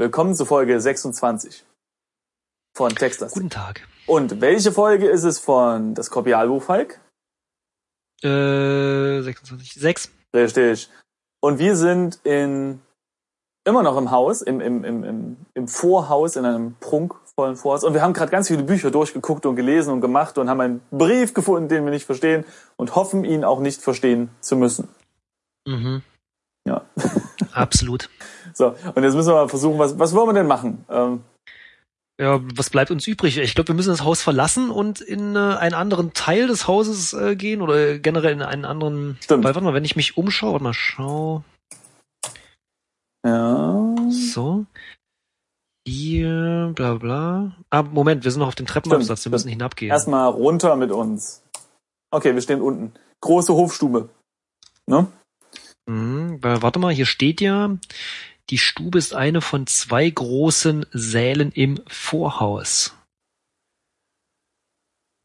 Willkommen zu Folge 26 von Texters. Guten Tag. Und welche Folge ist es von das Kopialbuch Falk? Äh, 26. 6. Richtig. Und wir sind in immer noch im Haus, im, im, im, im, im Vorhaus, in einem prunkvollen Vorhaus. Und wir haben gerade ganz viele Bücher durchgeguckt und gelesen und gemacht und haben einen Brief gefunden, den wir nicht verstehen und hoffen, ihn auch nicht verstehen zu müssen. Mhm. Ja. Absolut. So, und jetzt müssen wir mal versuchen, was, was wollen wir denn machen? Ähm, Ja, was bleibt uns übrig? Ich glaube, wir müssen das Haus verlassen und in äh, einen anderen Teil des Hauses äh, gehen oder generell in einen anderen. Stimmt. Weil, warte mal, wenn ich mich umschaue, warte mal, schau. ja. So. Hier, bla bla. Ah, Moment, wir sind noch auf dem Treppenabsatz, wir Stimmt, müssen hinabgehen. Erstmal runter mit uns. Okay, wir stehen unten. Große Hofstube. Ne? Mhm, warte mal, hier steht ja, die Stube ist eine von zwei großen Sälen im Vorhaus.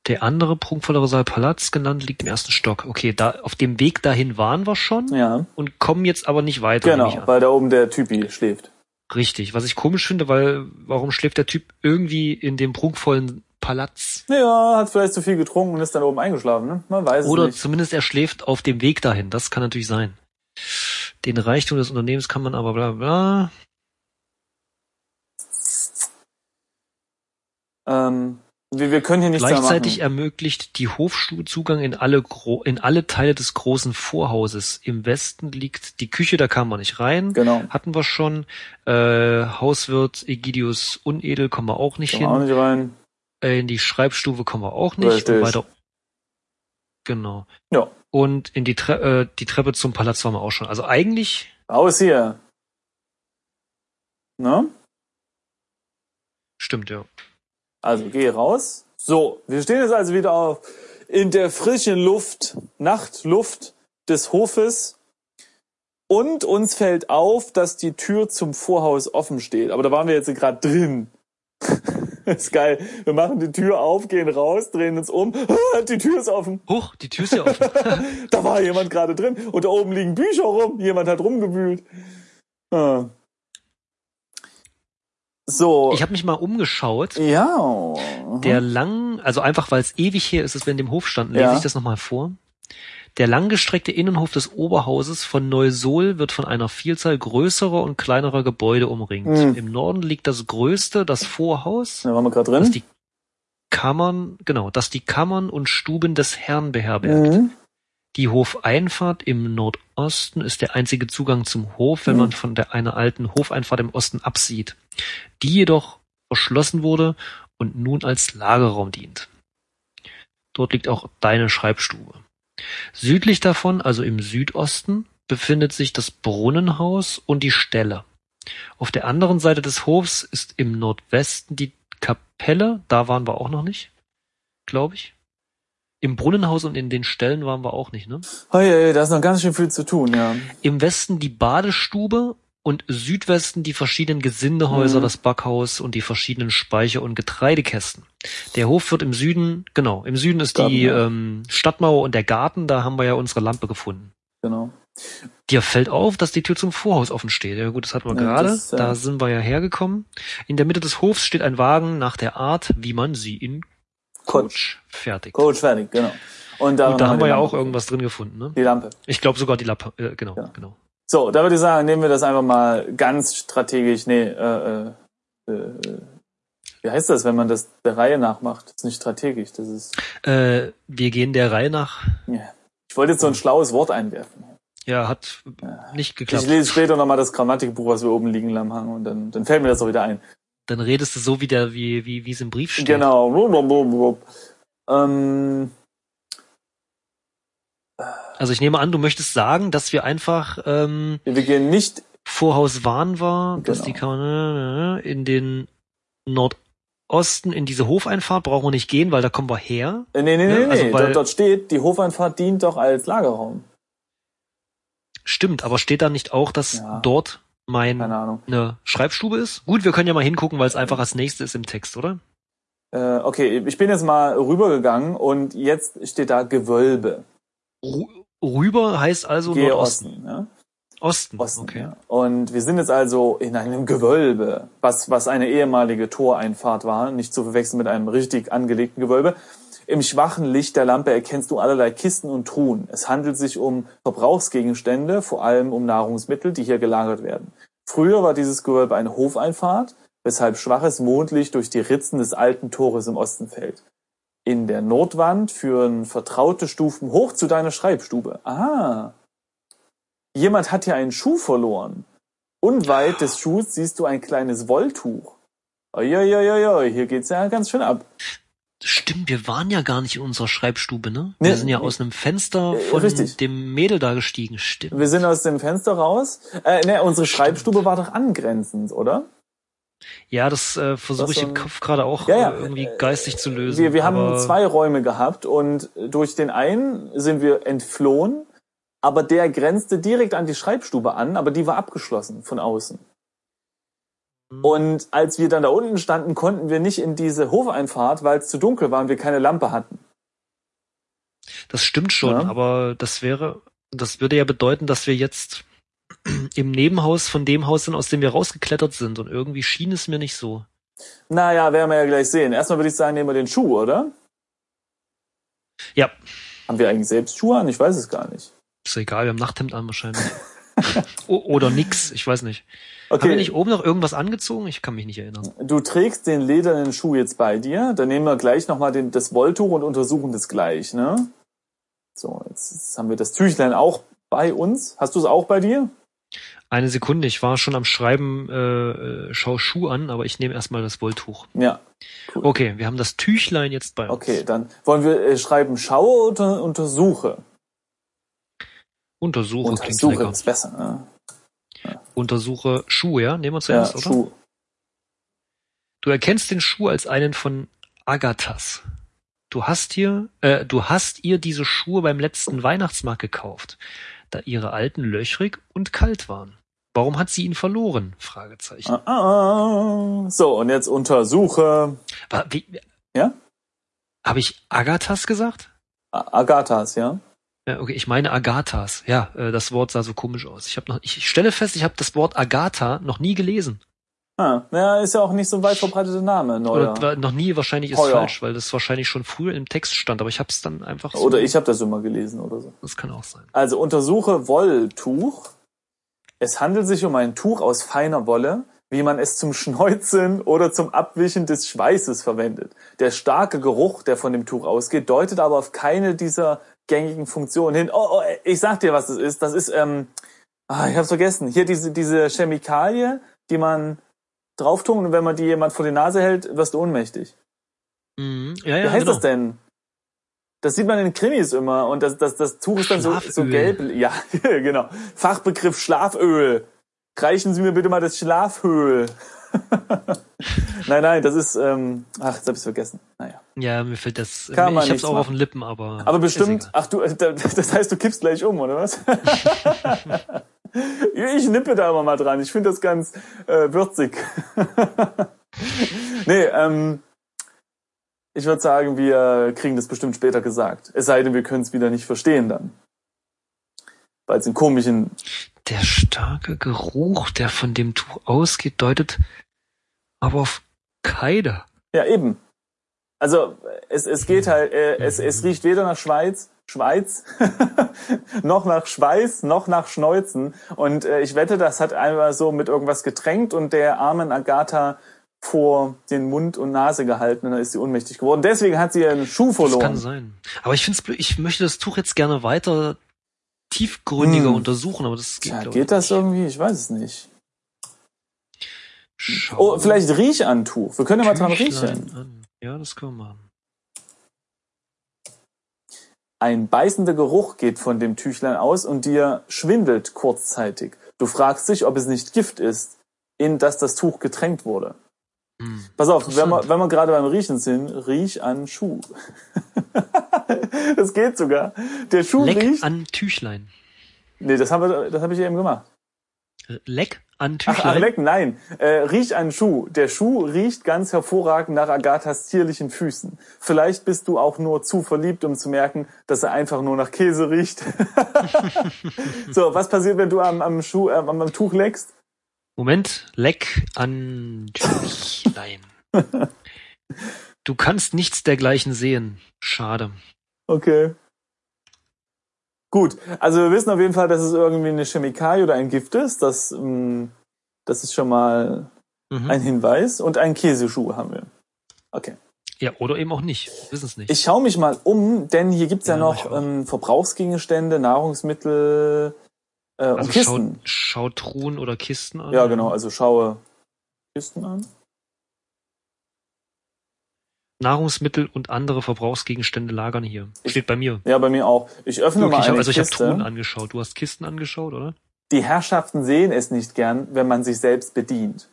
Der andere prunkvollere Saal Palaz genannt liegt im ersten Stock. Okay, da auf dem Weg dahin waren wir schon Ja. und kommen jetzt aber nicht weiter. Genau, weil da oben der Typi schläft. Richtig. Was ich komisch finde, weil warum schläft der Typ irgendwie in dem prunkvollen Palaz? Ja, hat vielleicht zu viel getrunken und ist dann oben eingeschlafen, ne? Man weiß Oder es nicht. zumindest er schläft auf dem Weg dahin. Das kann natürlich sein. Den Reichtum des Unternehmens kann man aber bla bla. Ähm, wir, wir können hier nichts Gleichzeitig ermöglicht die Hofstube Zugang in alle, Gro in alle Teile des großen Vorhauses. Im Westen liegt die Küche, da kam man nicht rein. Genau. Hatten wir schon. Äh, Hauswirt Egidius Unedel kommen wir auch nicht Kann man auch hin. nicht rein. Äh, in die Schreibstube kommen wir auch nicht. Richtig. Und weiter. Genau. Ja. Und in die, Tre äh, die Treppe zum Palast waren wir auch schon. Also eigentlich Raus hier. Ne? stimmt, ja. Also geh raus. So, wir stehen jetzt also wieder auf in der frischen Luft, Nachtluft des Hofes. Und uns fällt auf, dass die Tür zum Vorhaus offen steht. Aber da waren wir jetzt gerade drin. ist geil. Wir machen die Tür auf, gehen raus, drehen uns um. Die Tür ist offen. Huch, die Tür ist ja offen. Da war jemand gerade drin. Und da oben liegen Bücher rum. Jemand hat rumgewühlt. Ah. So. ich habe mich mal umgeschaut. ja. Der lang, also einfach weil es ewig her ist, dass wir in dem Hof standen, lese Ja. ich das nochmal vor. Der langgestreckte Innenhof des Oberhauses von Neusohl wird von einer Vielzahl größerer und kleinerer Gebäude umringt. Hm. Im Norden liegt das größte, das Vorhaus, das die Kammern, genau, das die Kammern und Stuben des Herrn beherbergt. Mhm. Die Hofeinfahrt im Nordosten ist der einzige Zugang zum Hof, wenn Mhm. man von der einer alten Hofeinfahrt im Osten absieht, die jedoch verschlossen wurde und nun als Lagerraum dient. Dort liegt auch deine Schreibstube. Südlich davon, also im Südosten, befindet sich das Brunnenhaus und die Ställe. Auf der anderen Seite des Hofs ist im Nordwesten die Kapelle, da waren wir auch noch nicht, glaube ich. Im Brunnenhaus und in den Ställen waren wir auch nicht, ne? Oh, ja, ja, da ist noch ganz schön viel zu tun, ja. Im Westen die Badestube und Südwesten die verschiedenen Gesindehäuser, Mhm. das Backhaus und die verschiedenen Speicher- und Getreidekästen. Der Hof wird im Süden, genau, im Süden ist die Gartenmauer. ähm, Stadtmauer und der Garten, da haben wir ja unsere Lampe gefunden. Genau. Dir fällt auf, dass die Tür zum Vorhaus offen steht. Ja gut, das hatten wir Ja, gerade. äh, Da sind wir ja hergekommen. In der Mitte des Hofs steht ein Wagen nach der Art, wie man sie in Coach fertigt. Coach fertig, genau. Und, Und da haben wir ja Lampe auch irgendwas drin gefunden, ne? Die Lampe. Ich glaube sogar die Lappe, äh, genau, Ja. genau. So, da würde ich sagen, nehmen wir das einfach mal ganz strategisch. Nee, äh, äh, äh, wie heißt das, wenn man das der Reihe nach macht? Das ist nicht strategisch, das ist. Äh, wir gehen der Reihe nach. Ja. Ich wollte jetzt so ein schlaues Wort einwerfen. Ja, hat nicht geklappt. Ich lese später nochmal das Grammatikbuch, was wir oben liegen Hang, und dann, dann fällt mir das auch wieder ein. Dann redest du so wie der, wie, wie, wie es im Brief steht. Genau. Ähm, Also ich nehme an, du möchtest sagen, dass wir einfach ähm, wir gehen nicht. Vorhaus Wahn war, dass Genau. die kann in den Nordosten in diese Hofeinfahrt brauchen wir nicht gehen, weil da kommen wir her. Äh, nee, nee, Ja, nee, nee. also weil- dort, dort steht, die Hofeinfahrt dient doch als Lagerraum. Stimmt, aber steht da nicht auch, dass Ja. dort mein eine Schreibstube ist? Gut, wir können ja mal hingucken, weil es einfach als nächstes ist im Text, oder? Äh, okay, ich bin jetzt mal rübergegangen und jetzt steht da Gewölbe. Rüber heißt also Gehe Nordosten. Osten. Ja? Osten, Osten. okay. Ja. Und wir sind jetzt also in einem Gewölbe, was, was eine ehemalige Toreinfahrt war, nicht zu verwechseln mit einem richtig angelegten Gewölbe. Im schwachen Licht der Lampe erkennst du allerlei Kisten und Truhen. Es handelt sich um Verbrauchsgegenstände, vor allem um Nahrungsmittel, die hier gelagert werden. Früher war dieses Gewölbe eine Hofeinfahrt, weshalb schwaches Mondlicht durch die Ritzen des alten Tores im Osten fällt. In der Nordwand führen vertraute Stufen hoch zu deiner Schreibstube. Ah. Jemand hat hier einen Schuh verloren. Unweit des Schuhs siehst du ein kleines Wolltuch. Uiuiuiui, hier geht's ja ganz schön ab. Stimmt, wir waren ja gar nicht in unserer Schreibstube, ne? Nee, wir sind ja nee. aus einem Fenster Äh, von richtig. dem Mädel da gestiegen. Stimmt. Wir sind aus dem Fenster raus. Äh, ne, unsere Schreibstube war doch angrenzend, oder? Ja, das äh, versuche ich im Kopf gerade auch Ja, ja. äh, irgendwie geistig zu lösen. Wir, wir haben zwei Räume gehabt und durch den einen sind wir entflohen, aber der grenzte direkt an die Schreibstube an, aber die war abgeschlossen von außen. Hm. Und als wir dann da unten standen, konnten wir nicht in diese Hofeinfahrt, weil es zu dunkel war und wir keine Lampe hatten. Das stimmt schon, Ja. aber das wäre, das würde ja bedeuten, dass wir jetzt im Nebenhaus von dem Haus sind, aus dem wir rausgeklettert sind. Und irgendwie schien es mir nicht so. Naja, werden wir ja gleich sehen. Erstmal würde ich sagen, nehmen wir den Schuh, oder? Ja, Haben wir eigentlich selbst Schuhe an? Ich weiß es gar nicht. ist egal, wir haben Nachthemd an wahrscheinlich. oder nix, ich weiß nicht. Haben wir Okay, nicht oben noch irgendwas angezogen? Ich kann mich nicht erinnern. du trägst den ledernen Schuh jetzt bei dir. Dann nehmen wir gleich nochmal das Wolltuch und untersuchen das gleich, ne? So, jetzt, jetzt haben wir das Tüchlein auch bei uns. Hast du es auch bei dir? Eine Sekunde, ich war schon am Schreiben, äh, äh, schau Schuh an, aber ich nehme erstmal das Wolltuch. Ja. Okay, wir haben das Tüchlein jetzt bei uns. Okay, dann wollen wir äh, schreiben schaue oder untersuche? Untersuche klingt Untersuche lecker. ist besser. Ne? Untersuche Schuh, ja? Nehmen wir Ja, zuerst, oder? Schuh. Du erkennst den Schuh als einen von Agathas. Du hast hier, äh, du hast ihr diese Schuhe beim letzten Weihnachtsmarkt gekauft, da ihre alten löchrig und kalt waren. Warum hat sie ihn verloren? Fragezeichen. Ah, ah. So, und jetzt untersuche War, wie, Ja? Habe ich Agathas gesagt? A- Agathas, ja? Ja, okay, ich meine Agathas. Ja, äh, das Wort sah so komisch aus. Ich habe noch, ich stelle fest, ich habe das Wort Agatha noch nie gelesen. Ah, ja, ist ja auch nicht so ein weit verbreiteter Name, neuer. Oder noch nie, wahrscheinlich ist ja. falsch, weil das wahrscheinlich schon früher im Text stand, aber ich habe es dann einfach so. Oder ich habe das immer gelesen oder so. Das kann auch sein. Also untersuche Wolltuch. Es handelt sich um ein Tuch aus feiner Wolle, wie man es zum Schneuzen oder zum Abwischen des Schweißes verwendet. Der starke Geruch, der von dem Tuch ausgeht, deutet aber auf keine dieser gängigen Funktionen hin. Oh, oh ich sag dir, was das ist. Das ist, ähm, ah, ich hab's vergessen. Hier diese, diese Chemikalie, die man drauf tun und wenn man die jemand vor die Nase hält, wirst du ohnmächtig. Mhm. Ja, Wie ja, heißt genau. das denn? Das sieht man in Krimis immer und das, das, das Tuch ist dann so, so gelb. Ja, genau. Fachbegriff Schlaföl. Reichen Sie mir bitte mal das Schlaföl. nein, nein, das ist, ähm, ach, jetzt hab ich's vergessen. Naja. Ja, mir fällt das. Kann ich hab's auch auf machen. den Lippen, aber. Aber bestimmt, ach du, das heißt, du kippst gleich um, oder was? Ich nippe da immer mal dran. Ich finde das ganz äh, würzig. nee, ähm, ich würde sagen, wir kriegen das bestimmt später gesagt. Es sei denn, wir können es wieder nicht verstehen dann. Weil es in komischen... Der starke Geruch, der von dem Tuch ausgeht, deutet aber auf Keide. Ja, eben. Also es, es geht halt, äh, es, es riecht weder nach Schweiz, Schweiz, noch nach Schweiß, noch nach Schneuzen. Und äh, ich wette, das hat einmal so mit irgendwas getränkt und der armen Agatha vor den Mund und Nase gehalten und dann ist sie ohnmächtig geworden. Deswegen hat sie ihren Schuh Das kann verloren. sein. Aber ich blöd, ich möchte das Tuch jetzt gerne weiter tiefgründiger Hm. untersuchen, aber das geht, glaub geht das nicht. irgendwie? Ich weiß es nicht. Schau Oh, vielleicht Riechantuch. Wir können ja mal dran riechen. an. Ja, das können wir machen. Ein beißender Geruch geht von dem Tüchlein aus und dir schwindelt kurzzeitig. Du fragst dich, ob es nicht Gift ist, in das das Tuch getränkt wurde. Hm. Pass auf, wenn wir, wenn wir gerade beim Riechen sind, riech an Schuh. das geht sogar. Der Schuh Leck riecht. an Tüchlein. Nee, das haben wir, das habe ich eben gemacht. Äh, Leck an Ach, ach, Tüchlein. lecken, nein. Äh, riech einen Schuh. Der Schuh riecht ganz hervorragend nach Agathas zierlichen Füßen. Vielleicht bist du auch nur zu verliebt, um zu merken, dass er einfach nur nach Käse riecht. so, was passiert, wenn du am, am Schuh, äh, am, am Tuch leckst? Moment, leck an Tüchlein. Du kannst nichts dergleichen sehen. Schade. Okay. Gut, also wir wissen auf jeden Fall, dass es irgendwie eine Chemikalie oder ein Gift ist. Das, ähm, das ist schon mal Mhm. ein Hinweis. Und einen Käseschuh haben wir. Okay. Ja, oder eben auch nicht. Wir wissen es nicht. Ich schaue mich mal um, denn hier gibt's ja, Ja, noch ähm, Verbrauchsgegenstände, Nahrungsmittel äh, und also schau, Kisten. schau Truhen oder Kisten an. Ja, genau, also schaue Kisten an. Nahrungsmittel und andere Verbrauchsgegenstände lagern hier. Steht bei mir. Ja, bei mir auch. Ich öffne Wirklich, mal eine also ich habe. Truhen angeschaut. Du hast Kisten angeschaut, oder? Die Herrschaften sehen es nicht gern, wenn man sich selbst bedient.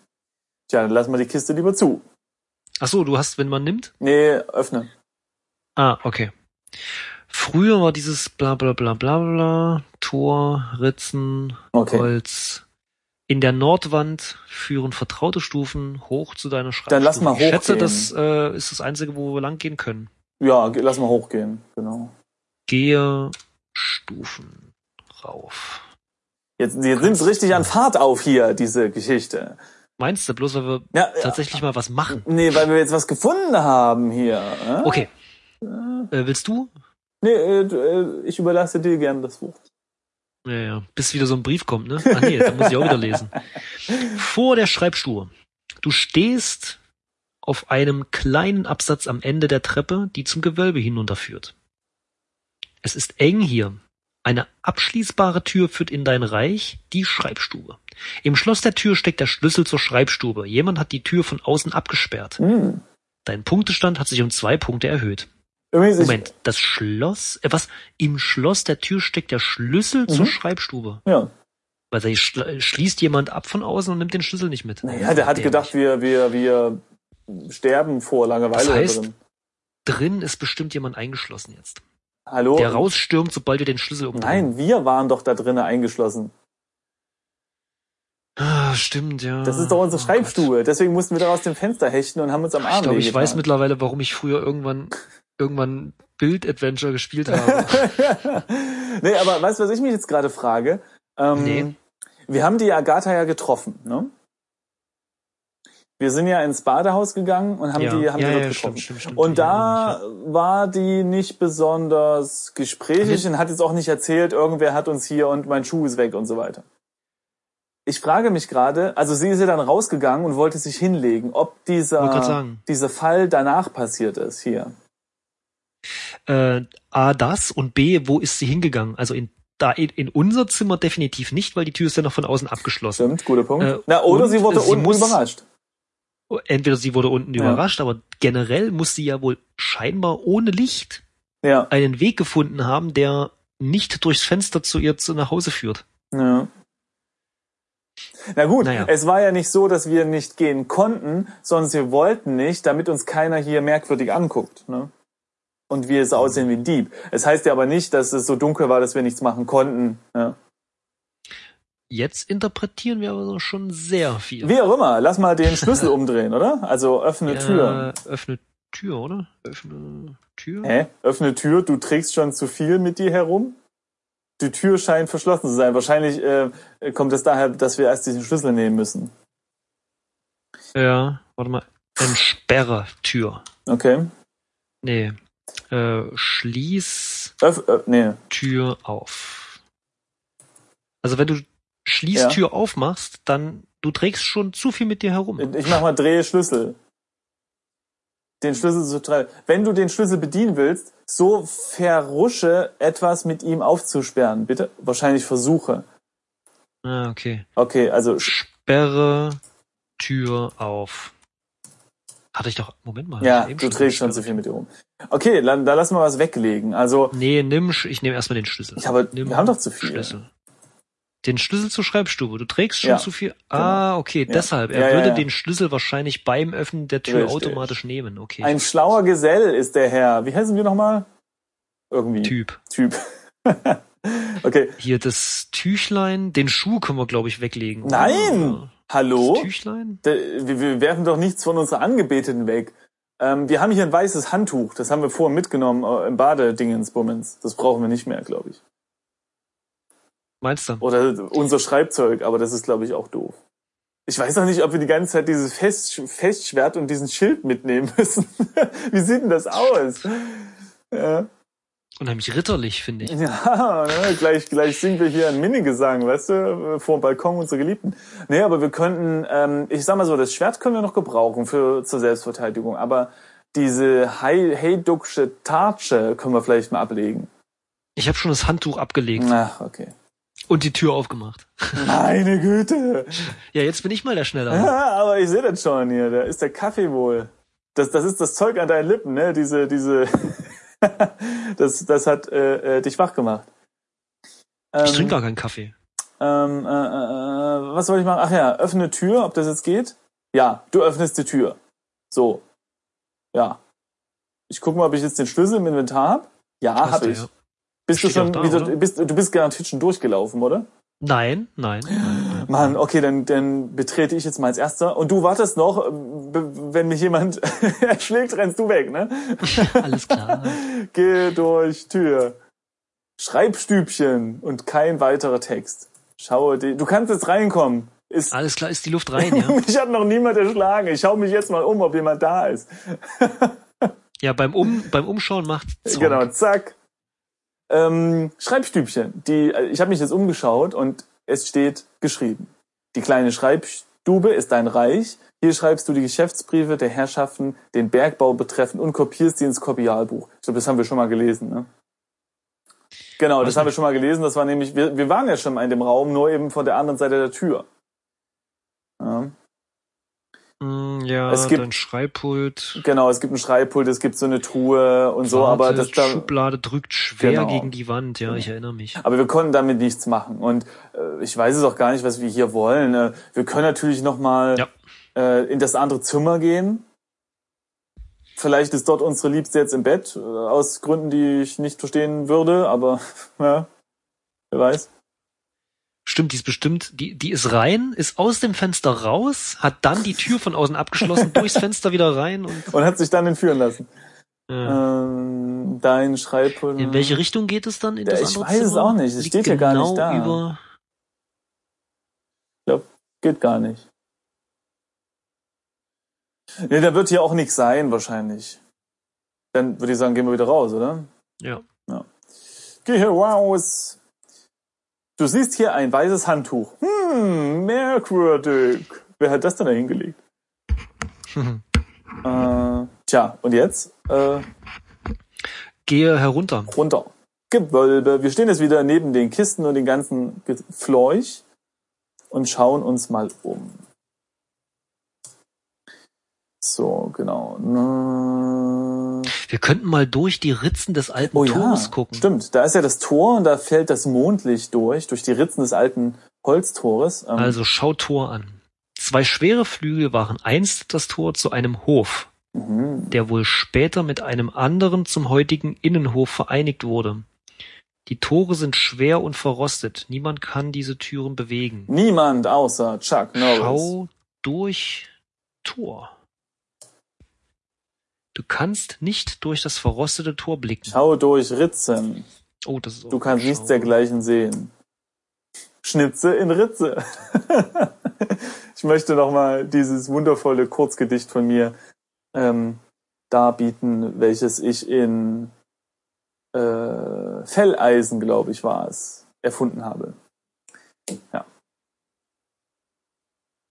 Tja, dann lassen wir die Kiste lieber zu. Ach so, du hast, wenn man nimmt? Nee, öffne. Ah, okay. Früher war dieses bla bla bla bla bla, Tor, Ritzen, Okay. Holz. In der Nordwand führen vertraute Stufen hoch zu deiner Schreibstufe. Dann lass mal Ich schätze, hochgehen. das äh, ist das Einzige, wo wir lang gehen können. Ja, lass mal hochgehen. Genau. Gehe Stufen rauf. Jetzt, jetzt nimmt's richtig an Fahrt auf hier, diese Geschichte. Meinst du, bloß weil wir Ja, tatsächlich mal was machen? Nee, weil wir jetzt was gefunden haben hier. äh? Okay. Äh, willst du? Nee, äh, äh, ich überlasse dir gern das Buch. Ja, ja. Bis wieder so ein Brief kommt, ne? Ah nee, da muss ich auch wieder lesen. Vor der Schreibstube. Du stehst auf einem kleinen Absatz am Ende der Treppe, die zum Gewölbe hinunterführt. Es ist eng hier. Eine abschließbare Tür führt in dein Reich, die Schreibstube. Im Schloss der Tür steckt der Schlüssel zur Schreibstube. Jemand hat die Tür von außen abgesperrt. Hm. Dein Punktestand hat sich um zwei Punkte erhöht. Übrigens, Moment, das Schloss, äh, was? Im Schloss der Tür steckt der Schlüssel zur Mhm. Schreibstube. ich, ja. Weil da schl- schließt jemand ab von außen und nimmt den Schlüssel nicht mit. Naja, der hat Dämlich. gedacht, wir, wir, wir sterben vor Langeweile Das heißt- drin. Drin ist bestimmt jemand eingeschlossen jetzt. Hallo? Der rausstürmt, sobald wir den Schlüssel umdrehen. Nein, wir waren doch da drinnen eingeschlossen. Ah, stimmt, ja. Das ist doch unsere Oh Schreibstube. Deswegen mussten wir da aus dem Fenster hechten und haben uns am Gott. Arm Ich glaube, ich weiß mittlerweile, warum ich früher irgendwann, irgendwann Bild-Adventure gespielt habe. nee, aber weißt du, was ich mich jetzt gerade frage? Ähm, Nee. Wir haben die Agatha ja getroffen, ne? Wir sind ja ins Badehaus gegangen und haben ja, die, haben ja, die dort ja, getroffen. stimmt, stimmt, stimmt. Und da war die nicht besonders gesprächig Mhm. und hat jetzt auch nicht erzählt, irgendwer hat uns hier und mein Schuh ist weg und so weiter. Ich frage mich gerade, also sie ist ja dann rausgegangen und wollte sich hinlegen, ob dieser, dieser Fall danach passiert ist hier. Äh, A, das und B, wo ist sie hingegangen? Also in, da in, in unser Zimmer definitiv nicht, weil die Tür ist ja noch von außen abgeschlossen. Stimmt, guter Punkt. Äh, Na, oder sie wurde sie unten muss- überrascht. Entweder sie wurde unten Ja. überrascht, aber generell muss sie ja wohl scheinbar ohne Licht Ja, einen Weg gefunden haben, der nicht durchs Fenster zu ihr zu nach Hause führt. ja. Na gut, Naja. es war ja nicht so, dass wir nicht gehen konnten, sondern wir wollten nicht, damit uns keiner hier merkwürdig anguckt. Ne? Und wir es aussehen wie ein Dieb. Es heißt ja aber nicht, dass es so dunkel war, dass wir nichts machen konnten. Ja. Jetzt interpretieren wir aber schon sehr viel. Wie auch immer, lass mal den Schlüssel umdrehen, oder? Also öffne Tür. Äh, öffne Tür, oder? Öffne Tür. Hä? Öffne Tür, du trägst schon zu viel mit dir herum? Die Tür scheint verschlossen zu sein. Wahrscheinlich äh, kommt es daher, dass wir erst diesen Schlüssel nehmen müssen. Ja, warte mal. Entsperre Tür. Okay. Nee. Äh, schließ Öff, äh, nee. Tür auf. Also wenn du schließ Ja. Tür aufmachst, dann du trägst schon zu viel mit dir herum. Ich mach mal Drehe Schlüssel. Den Schlüssel zu treiben. Wenn du den Schlüssel bedienen willst, so verrusche etwas mit ihm aufzusperren. Bitte? Wahrscheinlich versuche. Ah, okay. Okay, also Sperre Tür auf. Hatte ich doch. Moment mal. ja, du trägst schon zu viel mit dir rum. Okay, dann, da lassen wir was weglegen. Also, Nee, nimm, ich nehme erstmal den Schlüssel. ich habe, nimm wir haben doch zu viel. Schlüssel. Den Schlüssel zur Schreibstube. Du trägst schon Ja, zu viel. Ah, okay, Ja. deshalb. Er Ja, würde den Schlüssel wahrscheinlich beim Öffnen der Tür Richtig. automatisch nehmen. Okay. Ein schlauer Gesell ist der Herr. Wie heißen wir nochmal? Irgendwie. Typ. Typ. Okay. Hier das Tüchlein, den Schuh können wir, glaube ich, weglegen. Nein! Hallo? Das Tüchlein? Wir, wir werfen doch nichts von unserer Angebeteten weg. Ähm, wir haben hier ein weißes Handtuch. Das haben wir vorher mitgenommen äh, im Badedingensbummens. Das brauchen wir nicht mehr, glaube ich. Meinst du? Oder unser Schreibzeug, aber das ist, glaube ich, auch doof. Ich weiß auch nicht, ob wir die ganze Zeit dieses Fest, Festschwert und diesen Schild mitnehmen müssen. Wie sieht denn das aus? Ja, Unheimlich ritterlich, finde ich. ja ne? gleich, gleich singen wir hier einen Minigesang, weißt du, vor dem Balkon unserer Geliebten. Nee, aber wir könnten, ähm, ich sag mal so, das Schwert können wir noch gebrauchen für zur Selbstverteidigung, aber diese Hei- Heiducksche Tartsche können wir vielleicht mal ablegen. Ich habe schon das Handtuch abgelegt Ach, okay. und die Tür aufgemacht. Meine Güte. Ja, jetzt bin ich mal der Schneller. Ja, aber ich sehe das schon hier. Da ist der Kaffee wohl. Das, das ist das Zeug an deinen Lippen, ne? Diese, diese. das, das hat äh, äh, dich wach gemacht. Ähm, Ich trinke gar keinen Kaffee. ähm, äh, äh, was soll ich machen? Ach ja, öffne Tür, ob das jetzt geht? Ja, du öffnest die Tür. So. Ja. Ich gucke mal, ob ich jetzt den Schlüssel im Inventar hab. Ja, Hast hab du, ich. ja. Bist du Steht auch schon da, wieder, bist, du bist garantiert schon durchgelaufen, oder? Nein, nein. nein. Mann, okay, dann, dann betrete ich jetzt mal als Erster. Und du wartest noch, b- wenn mich jemand erschlägt, rennst du weg, ne? Alles klar. Geh durch Tür. Schreibstübchen und kein weiterer Text. Schaue du kannst jetzt reinkommen. Ist, Alles klar, ist die Luft rein, ja? mich hat noch niemand erschlagen. Ich schaue mich jetzt mal um, ob jemand da ist. Ja, beim, um, beim Umschauen macht. Genau, zack. Ähm, Schreibstübchen. Die, äh, ich habe mich jetzt umgeschaut und es steht geschrieben. Die kleine Schreibstube ist dein Reich. Hier schreibst du die Geschäftsbriefe der Herrschaften, den Bergbau betreffend und kopierst die ins Kopialbuch. Ich glaube, das haben wir schon mal gelesen, ne? Genau, das haben wir schon mal gelesen. Das war nämlich, wir, wir waren ja schon mal in dem Raum, nur eben von der anderen Seite der Tür. Ja. Mm, Ja, Es gibt- dein Schreibpult. Genau, es gibt ein Schreibpult, es gibt so eine Truhe und so, aber das wartet, da, Schublade drückt schwer Genau. gegen die Wand, ja, ich erinnere mich. Aber wir konnten damit nichts machen. Und äh, ich weiß es auch gar nicht, was wir hier wollen. Äh, wir können natürlich noch mal Ja. äh, in das andere Zimmer gehen. Vielleicht ist dort unsere Liebste jetzt im Bett, äh, aus Gründen, die ich nicht verstehen würde, aber ja, wer weiß. Stimmt, die ist bestimmt, die, die ist rein, ist aus dem Fenster raus, hat dann die Tür von außen abgeschlossen, durchs Fenster wieder rein und Und hat sich dann entführen lassen. ja. Ähm, dein Schreibpult. in welche Richtung geht es dann? In Ja, das ich weiß es Zimmer? auch nicht, es steht ja gar nicht genau da. Über, Geht gar nicht. Nee, da wird hier auch nichts sein, wahrscheinlich. Dann würde ich sagen, gehen wir wieder raus, oder? ja. Geh hier raus. Du siehst hier ein weißes Handtuch. Hm, merkwürdig. Wer hat das denn da hingelegt? Äh, tja, und jetzt? Äh, Gehe herunter. runter. Gewölbe. Wir stehen jetzt wieder neben den Kisten und den ganzen Fleuch und schauen uns mal um. So, genau. Wir könnten mal durch die Ritzen des alten Oh ja, Tores gucken. stimmt. Da ist ja das Tor und da fällt das Mondlicht durch, durch die Ritzen des alten Holztores. Ähm, Also schau Tor an. Zwei schwere Flügel waren einst das Tor zu einem Hof, mhm. der wohl später mit einem anderen zum heutigen Innenhof vereinigt wurde. Die Tore sind schwer und verrostet. Niemand kann diese Türen bewegen. Niemand außer Chuck Norris. Schau durch Tor. Du kannst nicht durch das verrostete Tor blicken. Schau durch Ritzen. Oh, das ist Du kannst nichts dergleichen sehen. Schnitze in Ritze. ich möchte nochmal dieses wundervolle Kurzgedicht von mir ähm, darbieten, welches ich in äh, Felleisen, glaube ich, war es, erfunden habe. Ja.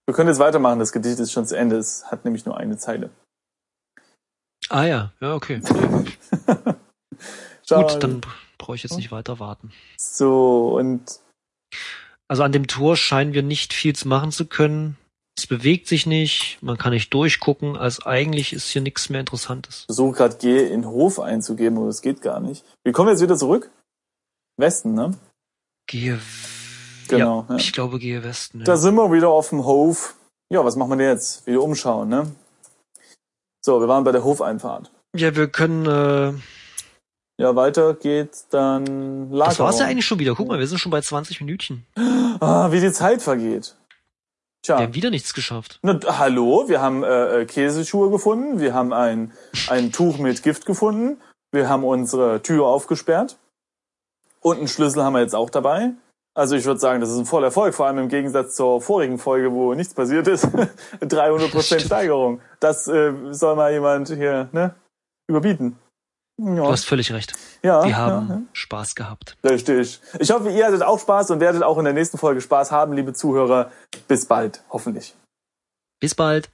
Wir können jetzt weitermachen, das Gedicht ist schon zu Ende, es hat nämlich nur eine Zeile. Ah ja, ja, okay. Gut, dann brauche ich jetzt nicht weiter warten. So, und Also an dem Tor scheinen wir nicht viel zu machen zu können. Es bewegt sich nicht, man kann nicht durchgucken, also eigentlich ist hier nichts mehr Interessantes. versuche gerade G in Hof einzugeben, aber das geht gar nicht. Wir kommen jetzt wieder zurück. Westen, ne? Gehe. Genau, Ja, ja. ich glaube, gehe Westen. Ja. Da sind wir wieder auf dem Hof. Ja, was machen wir denn jetzt? Wieder umschauen, ne? So, wir waren bei der Hofeinfahrt. ja, wir können äh, Ja, weiter geht's dann Lagerraum. Das war's ja eigentlich schon wieder. Guck mal, wir sind schon bei 20 Minütchen. Ah, wie die Zeit vergeht. Tja. Wir haben wieder nichts geschafft. Na, hallo, wir haben äh, äh, Käseschuhe gefunden, wir haben ein, ein Tuch mit Gift gefunden, wir haben unsere Tür aufgesperrt und einen Schlüssel haben wir jetzt auch dabei. Also ich würde sagen, das ist ein voller Erfolg, vor allem im Gegensatz zur vorigen Folge, wo nichts passiert ist. 300% Steigerung. Das äh, soll mal jemand hier ne, überbieten. Ja. Du hast völlig recht. ja, Wir haben ja, Spaß gehabt. ja. Richtig. Ich hoffe, ihr hattet auch Spaß und werdet auch in der nächsten Folge Spaß haben, liebe Zuhörer. Bis bald, hoffentlich. Bis bald.